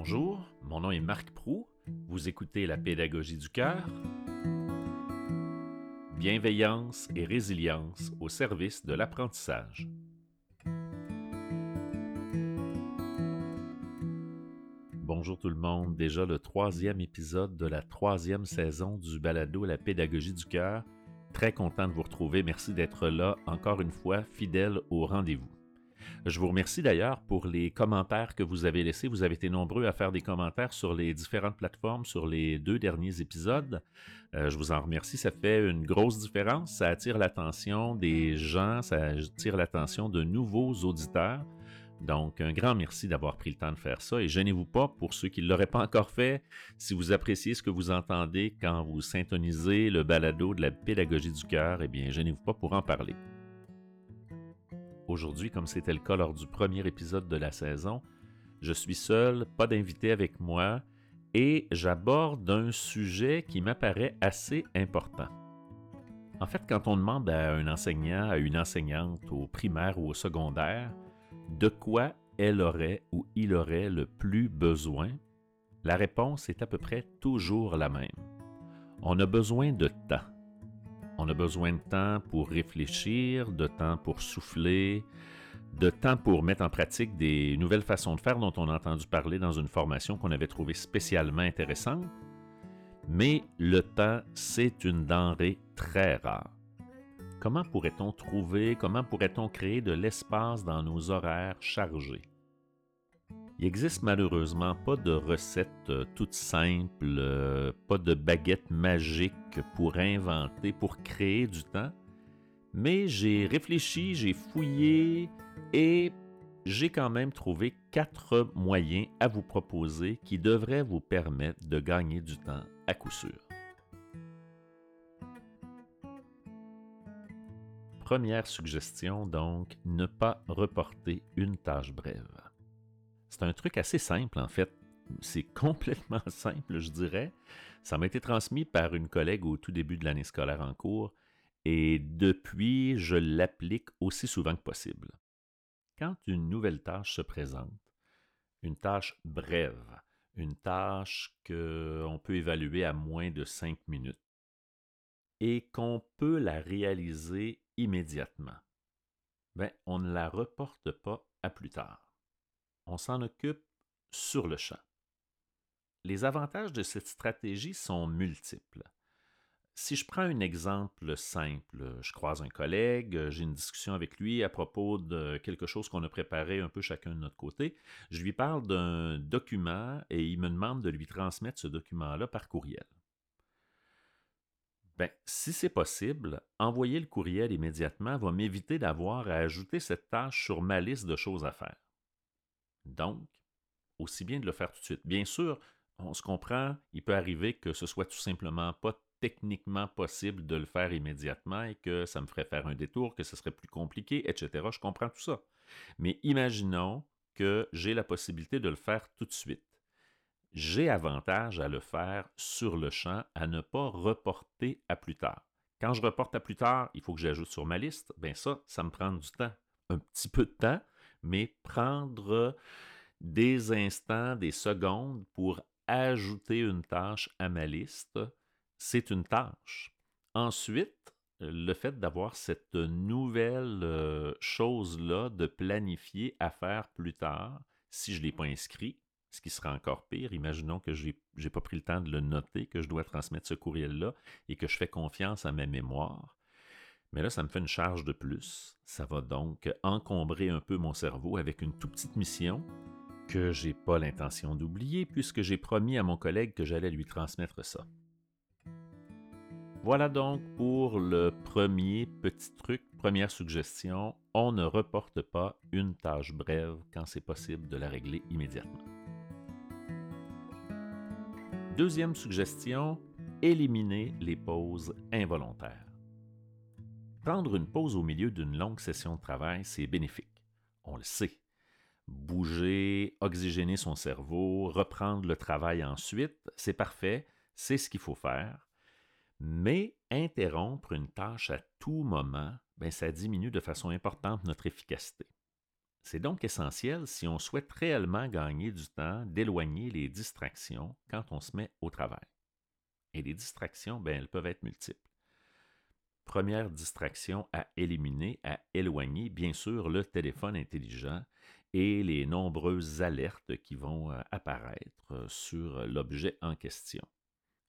Bonjour, mon nom est Marc Prou. Vous écoutez la pédagogie du cœur. Bienveillance et résilience au service de l'apprentissage. Bonjour tout le monde, déjà le troisième épisode de la troisième saison du balado La pédagogie du cœur. Très content de vous retrouver, merci d'être là encore une fois, fidèle au rendez-vous. Je vous remercie d'ailleurs pour les commentaires que vous avez laissés. Vous avez été nombreux à faire des commentaires sur les différentes plateformes sur les deux derniers épisodes. Euh, je vous en remercie. Ça fait une grosse différence. Ça attire l'attention des gens, ça attire l'attention de nouveaux auditeurs. Donc, un grand merci d'avoir pris le temps de faire ça et gênez-vous pas pour ceux qui ne l'auraient pas encore fait. Si vous appréciez ce que vous entendez quand vous syntonisez le balado de la pédagogie du cœur, eh bien, gênez-vous pas pour en parler. Aujourd'hui, comme c'était le cas lors du premier épisode de la saison, je suis seul, pas d'invité avec moi, et j'aborde un sujet qui m'apparaît assez important. En fait, quand on demande à un enseignant, à une enseignante au primaire ou au secondaire, de quoi elle aurait ou il aurait le plus besoin, la réponse est à peu près toujours la même. On a besoin de temps. On a besoin de temps pour réfléchir, de temps pour souffler, de temps pour mettre en pratique des nouvelles façons de faire dont on a entendu parler dans une formation qu'on avait trouvée spécialement intéressante. Mais le temps, c'est une denrée très rare. Comment pourrait-on trouver, comment pourrait-on créer de l'espace dans nos horaires chargés? Il n'existe malheureusement pas de recette euh, toute simple, euh, pas de baguette magique pour inventer, pour créer du temps, mais j'ai réfléchi, j'ai fouillé et j'ai quand même trouvé quatre moyens à vous proposer qui devraient vous permettre de gagner du temps à coup sûr. Première suggestion donc, ne pas reporter une tâche brève. C'est un truc assez simple, en fait. C'est complètement simple, je dirais. Ça m'a été transmis par une collègue au tout début de l'année scolaire en cours, et depuis, je l'applique aussi souvent que possible. Quand une nouvelle tâche se présente, une tâche brève, une tâche qu'on peut évaluer à moins de cinq minutes, et qu'on peut la réaliser immédiatement, ben, on ne la reporte pas à plus tard on s'en occupe sur le champ. Les avantages de cette stratégie sont multiples. Si je prends un exemple simple, je croise un collègue, j'ai une discussion avec lui à propos de quelque chose qu'on a préparé un peu chacun de notre côté, je lui parle d'un document et il me demande de lui transmettre ce document-là par courriel. Ben, si c'est possible, envoyer le courriel immédiatement va m'éviter d'avoir à ajouter cette tâche sur ma liste de choses à faire. Donc, aussi bien de le faire tout de suite. Bien sûr, on se comprend, il peut arriver que ce soit tout simplement pas techniquement possible de le faire immédiatement et que ça me ferait faire un détour, que ce serait plus compliqué, etc. Je comprends tout ça. Mais imaginons que j'ai la possibilité de le faire tout de suite. J'ai avantage à le faire sur le champ, à ne pas reporter à plus tard. Quand je reporte à plus tard, il faut que j'ajoute sur ma liste. Bien ça, ça me prend du temps. Un petit peu de temps, mais prendre des instants, des secondes pour ajouter une tâche à ma liste, c'est une tâche. Ensuite, le fait d'avoir cette nouvelle euh, chose-là de planifier à faire plus tard, si je ne l'ai pas inscrit, ce qui sera encore pire, imaginons que je n'ai pas pris le temps de le noter, que je dois transmettre ce courriel-là et que je fais confiance à ma mémoire, mais là, ça me fait une charge de plus. Ça va donc encombrer un peu mon cerveau avec une toute petite mission que j'ai pas l'intention d'oublier puisque j'ai promis à mon collègue que j'allais lui transmettre ça. Voilà donc pour le premier petit truc, première suggestion, on ne reporte pas une tâche brève quand c'est possible de la régler immédiatement. Deuxième suggestion, éliminer les pauses involontaires. Prendre une pause au milieu d'une longue session de travail, c'est bénéfique. On le sait. Bouger, oxygéner son cerveau, reprendre le travail ensuite, c'est parfait, c'est ce qu'il faut faire. Mais interrompre une tâche à tout moment, ben, ça diminue de façon importante notre efficacité. C'est donc essentiel, si on souhaite réellement gagner du temps, d'éloigner les distractions quand on se met au travail. Et les distractions, ben, elles peuvent être multiples. Première distraction à éliminer, à éloigner, bien sûr, le téléphone intelligent et les nombreuses alertes qui vont euh, apparaître euh, sur l'objet en question.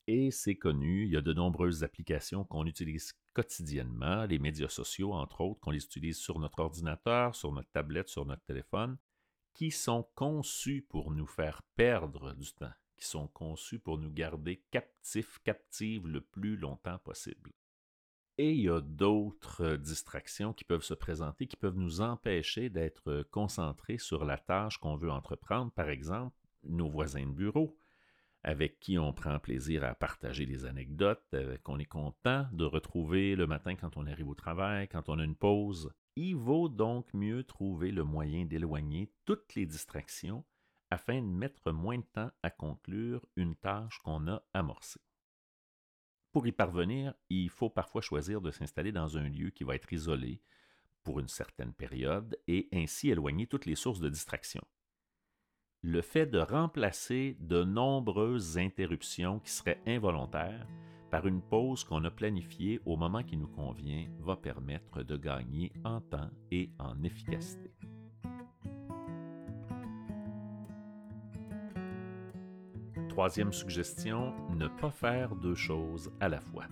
Et c'est connu, il y a de nombreuses applications qu'on utilise quotidiennement, les médias sociaux, entre autres, qu'on les utilise sur notre ordinateur, sur notre tablette, sur notre téléphone, qui sont conçus pour nous faire perdre du temps, qui sont conçus pour nous garder captifs, captives le plus longtemps possible. Et il y a d'autres euh, distractions qui peuvent se présenter, qui peuvent nous empêcher d'être euh, concentrés sur la tâche qu'on veut entreprendre. Par exemple, nos voisins de bureau, avec qui on prend plaisir à partager des anecdotes, euh, qu'on est content de retrouver le matin quand on arrive au travail, quand on a une pause. Il vaut donc mieux trouver le moyen d'éloigner toutes les distractions afin de mettre moins de temps à conclure une tâche qu'on a amorcée. Pour y parvenir, il faut parfois choisir de s'installer dans un lieu qui va être isolé pour une certaine période et ainsi éloigner toutes les sources de distraction. Le fait de remplacer de nombreuses interruptions qui seraient involontaires par une pause qu'on a planifiée au moment qui nous convient va permettre de gagner en temps et en efficacité. Troisième suggestion, ne pas faire deux choses à la fois.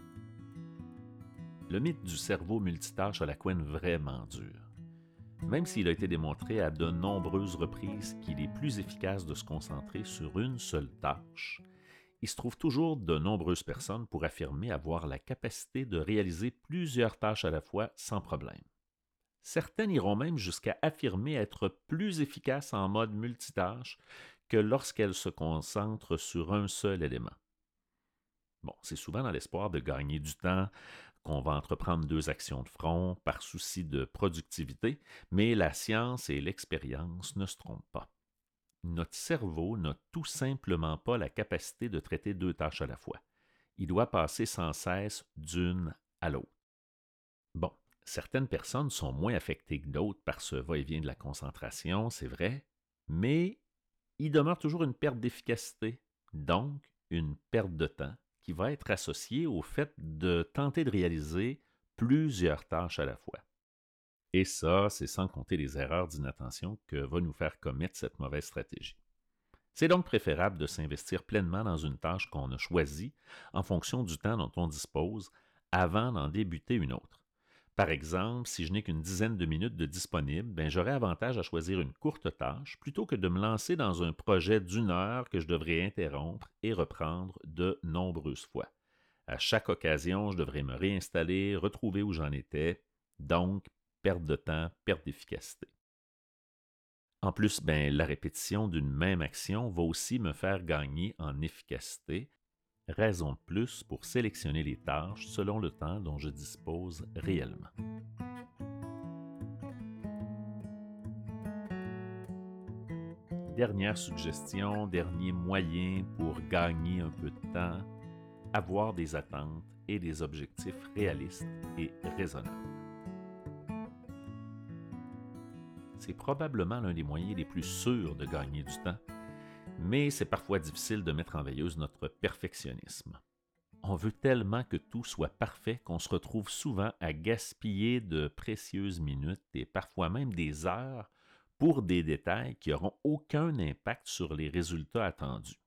Le mythe du cerveau multitâche a la couenne vraiment dure. Même s'il a été démontré à de nombreuses reprises qu'il est plus efficace de se concentrer sur une seule tâche, il se trouve toujours de nombreuses personnes pour affirmer avoir la capacité de réaliser plusieurs tâches à la fois sans problème. Certaines iront même jusqu'à affirmer être plus efficaces en mode multitâche que lorsqu'elle se concentre sur un seul élément. Bon, c'est souvent dans l'espoir de gagner du temps qu'on va entreprendre deux actions de front par souci de productivité, mais la science et l'expérience ne se trompent pas. Notre cerveau n'a tout simplement pas la capacité de traiter deux tâches à la fois. Il doit passer sans cesse d'une à l'autre. Bon, certaines personnes sont moins affectées que d'autres par ce va-et-vient de la concentration, c'est vrai, mais il demeure toujours une perte d'efficacité, donc une perte de temps qui va être associée au fait de tenter de réaliser plusieurs tâches à la fois. Et ça, c'est sans compter les erreurs d'inattention que va nous faire commettre cette mauvaise stratégie. C'est donc préférable de s'investir pleinement dans une tâche qu'on a choisie en fonction du temps dont on dispose avant d'en débuter une autre. Par exemple, si je n'ai qu'une dizaine de minutes de disponible, ben j'aurais avantage à choisir une courte tâche plutôt que de me lancer dans un projet d'une heure que je devrais interrompre et reprendre de nombreuses fois. À chaque occasion, je devrais me réinstaller, retrouver où j'en étais, donc perte de temps, perte d'efficacité. En plus, ben, la répétition d'une même action va aussi me faire gagner en efficacité raison de plus pour sélectionner les tâches selon le temps dont je dispose réellement. Dernière suggestion, dernier moyen pour gagner un peu de temps, avoir des attentes et des objectifs réalistes et raisonnables. C'est probablement l'un des moyens les plus sûrs de gagner du temps mais c'est parfois difficile de mettre en veilleuse notre perfectionnisme. On veut tellement que tout soit parfait qu'on se retrouve souvent à gaspiller de précieuses minutes et parfois même des heures pour des détails qui n'auront aucun impact sur les résultats attendus.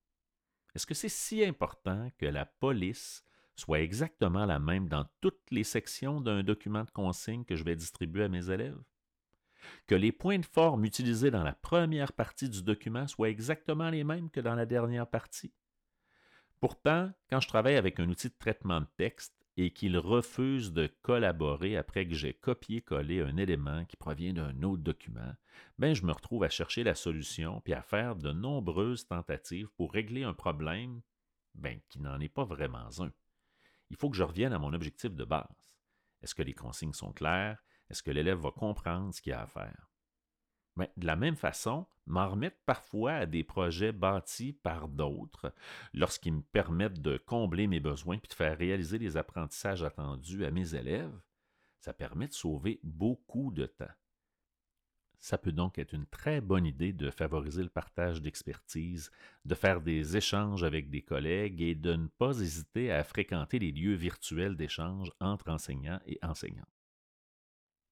Est-ce que c'est si important que la police soit exactement la même dans toutes les sections d'un document de consigne que je vais distribuer à mes élèves? Que les points de forme utilisés dans la première partie du document soient exactement les mêmes que dans la dernière partie. Pourtant, quand je travaille avec un outil de traitement de texte et qu'il refuse de collaborer après que j'ai copié-collé un élément qui provient d'un autre document, ben je me retrouve à chercher la solution puis à faire de nombreuses tentatives pour régler un problème ben, qui n'en est pas vraiment un. Il faut que je revienne à mon objectif de base. Est-ce que les consignes sont claires? Est-ce que l'élève va comprendre ce qu'il a à faire? Mais de la même façon, m'en remettre parfois à des projets bâtis par d'autres lorsqu'ils me permettent de combler mes besoins puis de faire réaliser les apprentissages attendus à mes élèves, ça permet de sauver beaucoup de temps. Ça peut donc être une très bonne idée de favoriser le partage d'expertise, de faire des échanges avec des collègues et de ne pas hésiter à fréquenter les lieux virtuels d'échange entre enseignants et enseignants.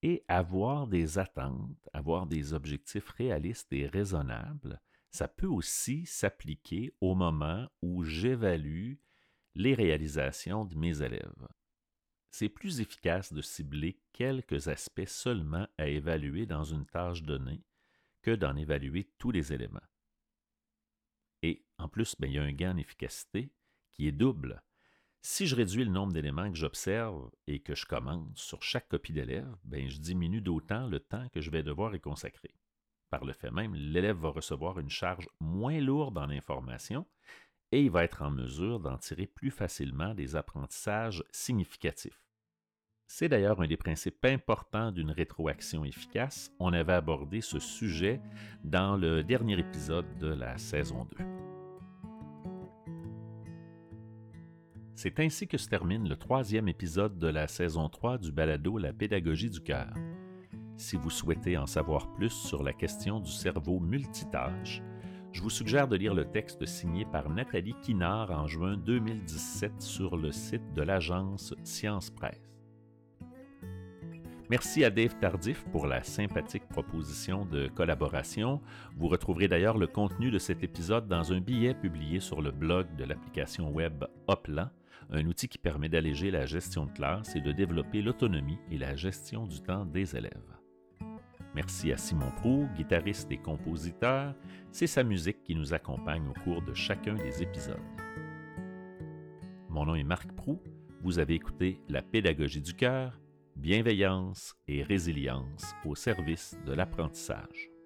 Et avoir des attentes, avoir des objectifs réalistes et raisonnables, ça peut aussi s'appliquer au moment où j'évalue les réalisations de mes élèves c'est plus efficace de cibler quelques aspects seulement à évaluer dans une tâche donnée que d'en évaluer tous les éléments. Et en plus, ben, il y a un gain en efficacité qui est double. Si je réduis le nombre d'éléments que j'observe et que je commence sur chaque copie d'élève, ben, je diminue d'autant le temps que je vais devoir y consacrer. Par le fait même, l'élève va recevoir une charge moins lourde en information et il va être en mesure d'en tirer plus facilement des apprentissages significatifs. C'est d'ailleurs un des principes importants d'une rétroaction efficace. On avait abordé ce sujet dans le dernier épisode de la saison 2. C'est ainsi que se termine le troisième épisode de la saison 3 du balado La pédagogie du cœur. Si vous souhaitez en savoir plus sur la question du cerveau multitâche, je vous suggère de lire le texte signé par Nathalie Kinard en juin 2017 sur le site de l'agence Science Presse. Merci à Dave Tardif pour la sympathique proposition de collaboration. Vous retrouverez d'ailleurs le contenu de cet épisode dans un billet publié sur le blog de l'application web Hoplan, un outil qui permet d'alléger la gestion de classe et de développer l'autonomie et la gestion du temps des élèves. Merci à Simon Prou, guitariste et compositeur. C'est sa musique qui nous accompagne au cours de chacun des épisodes. Mon nom est Marc Prou. Vous avez écouté La pédagogie du cœur, bienveillance et résilience au service de l'apprentissage.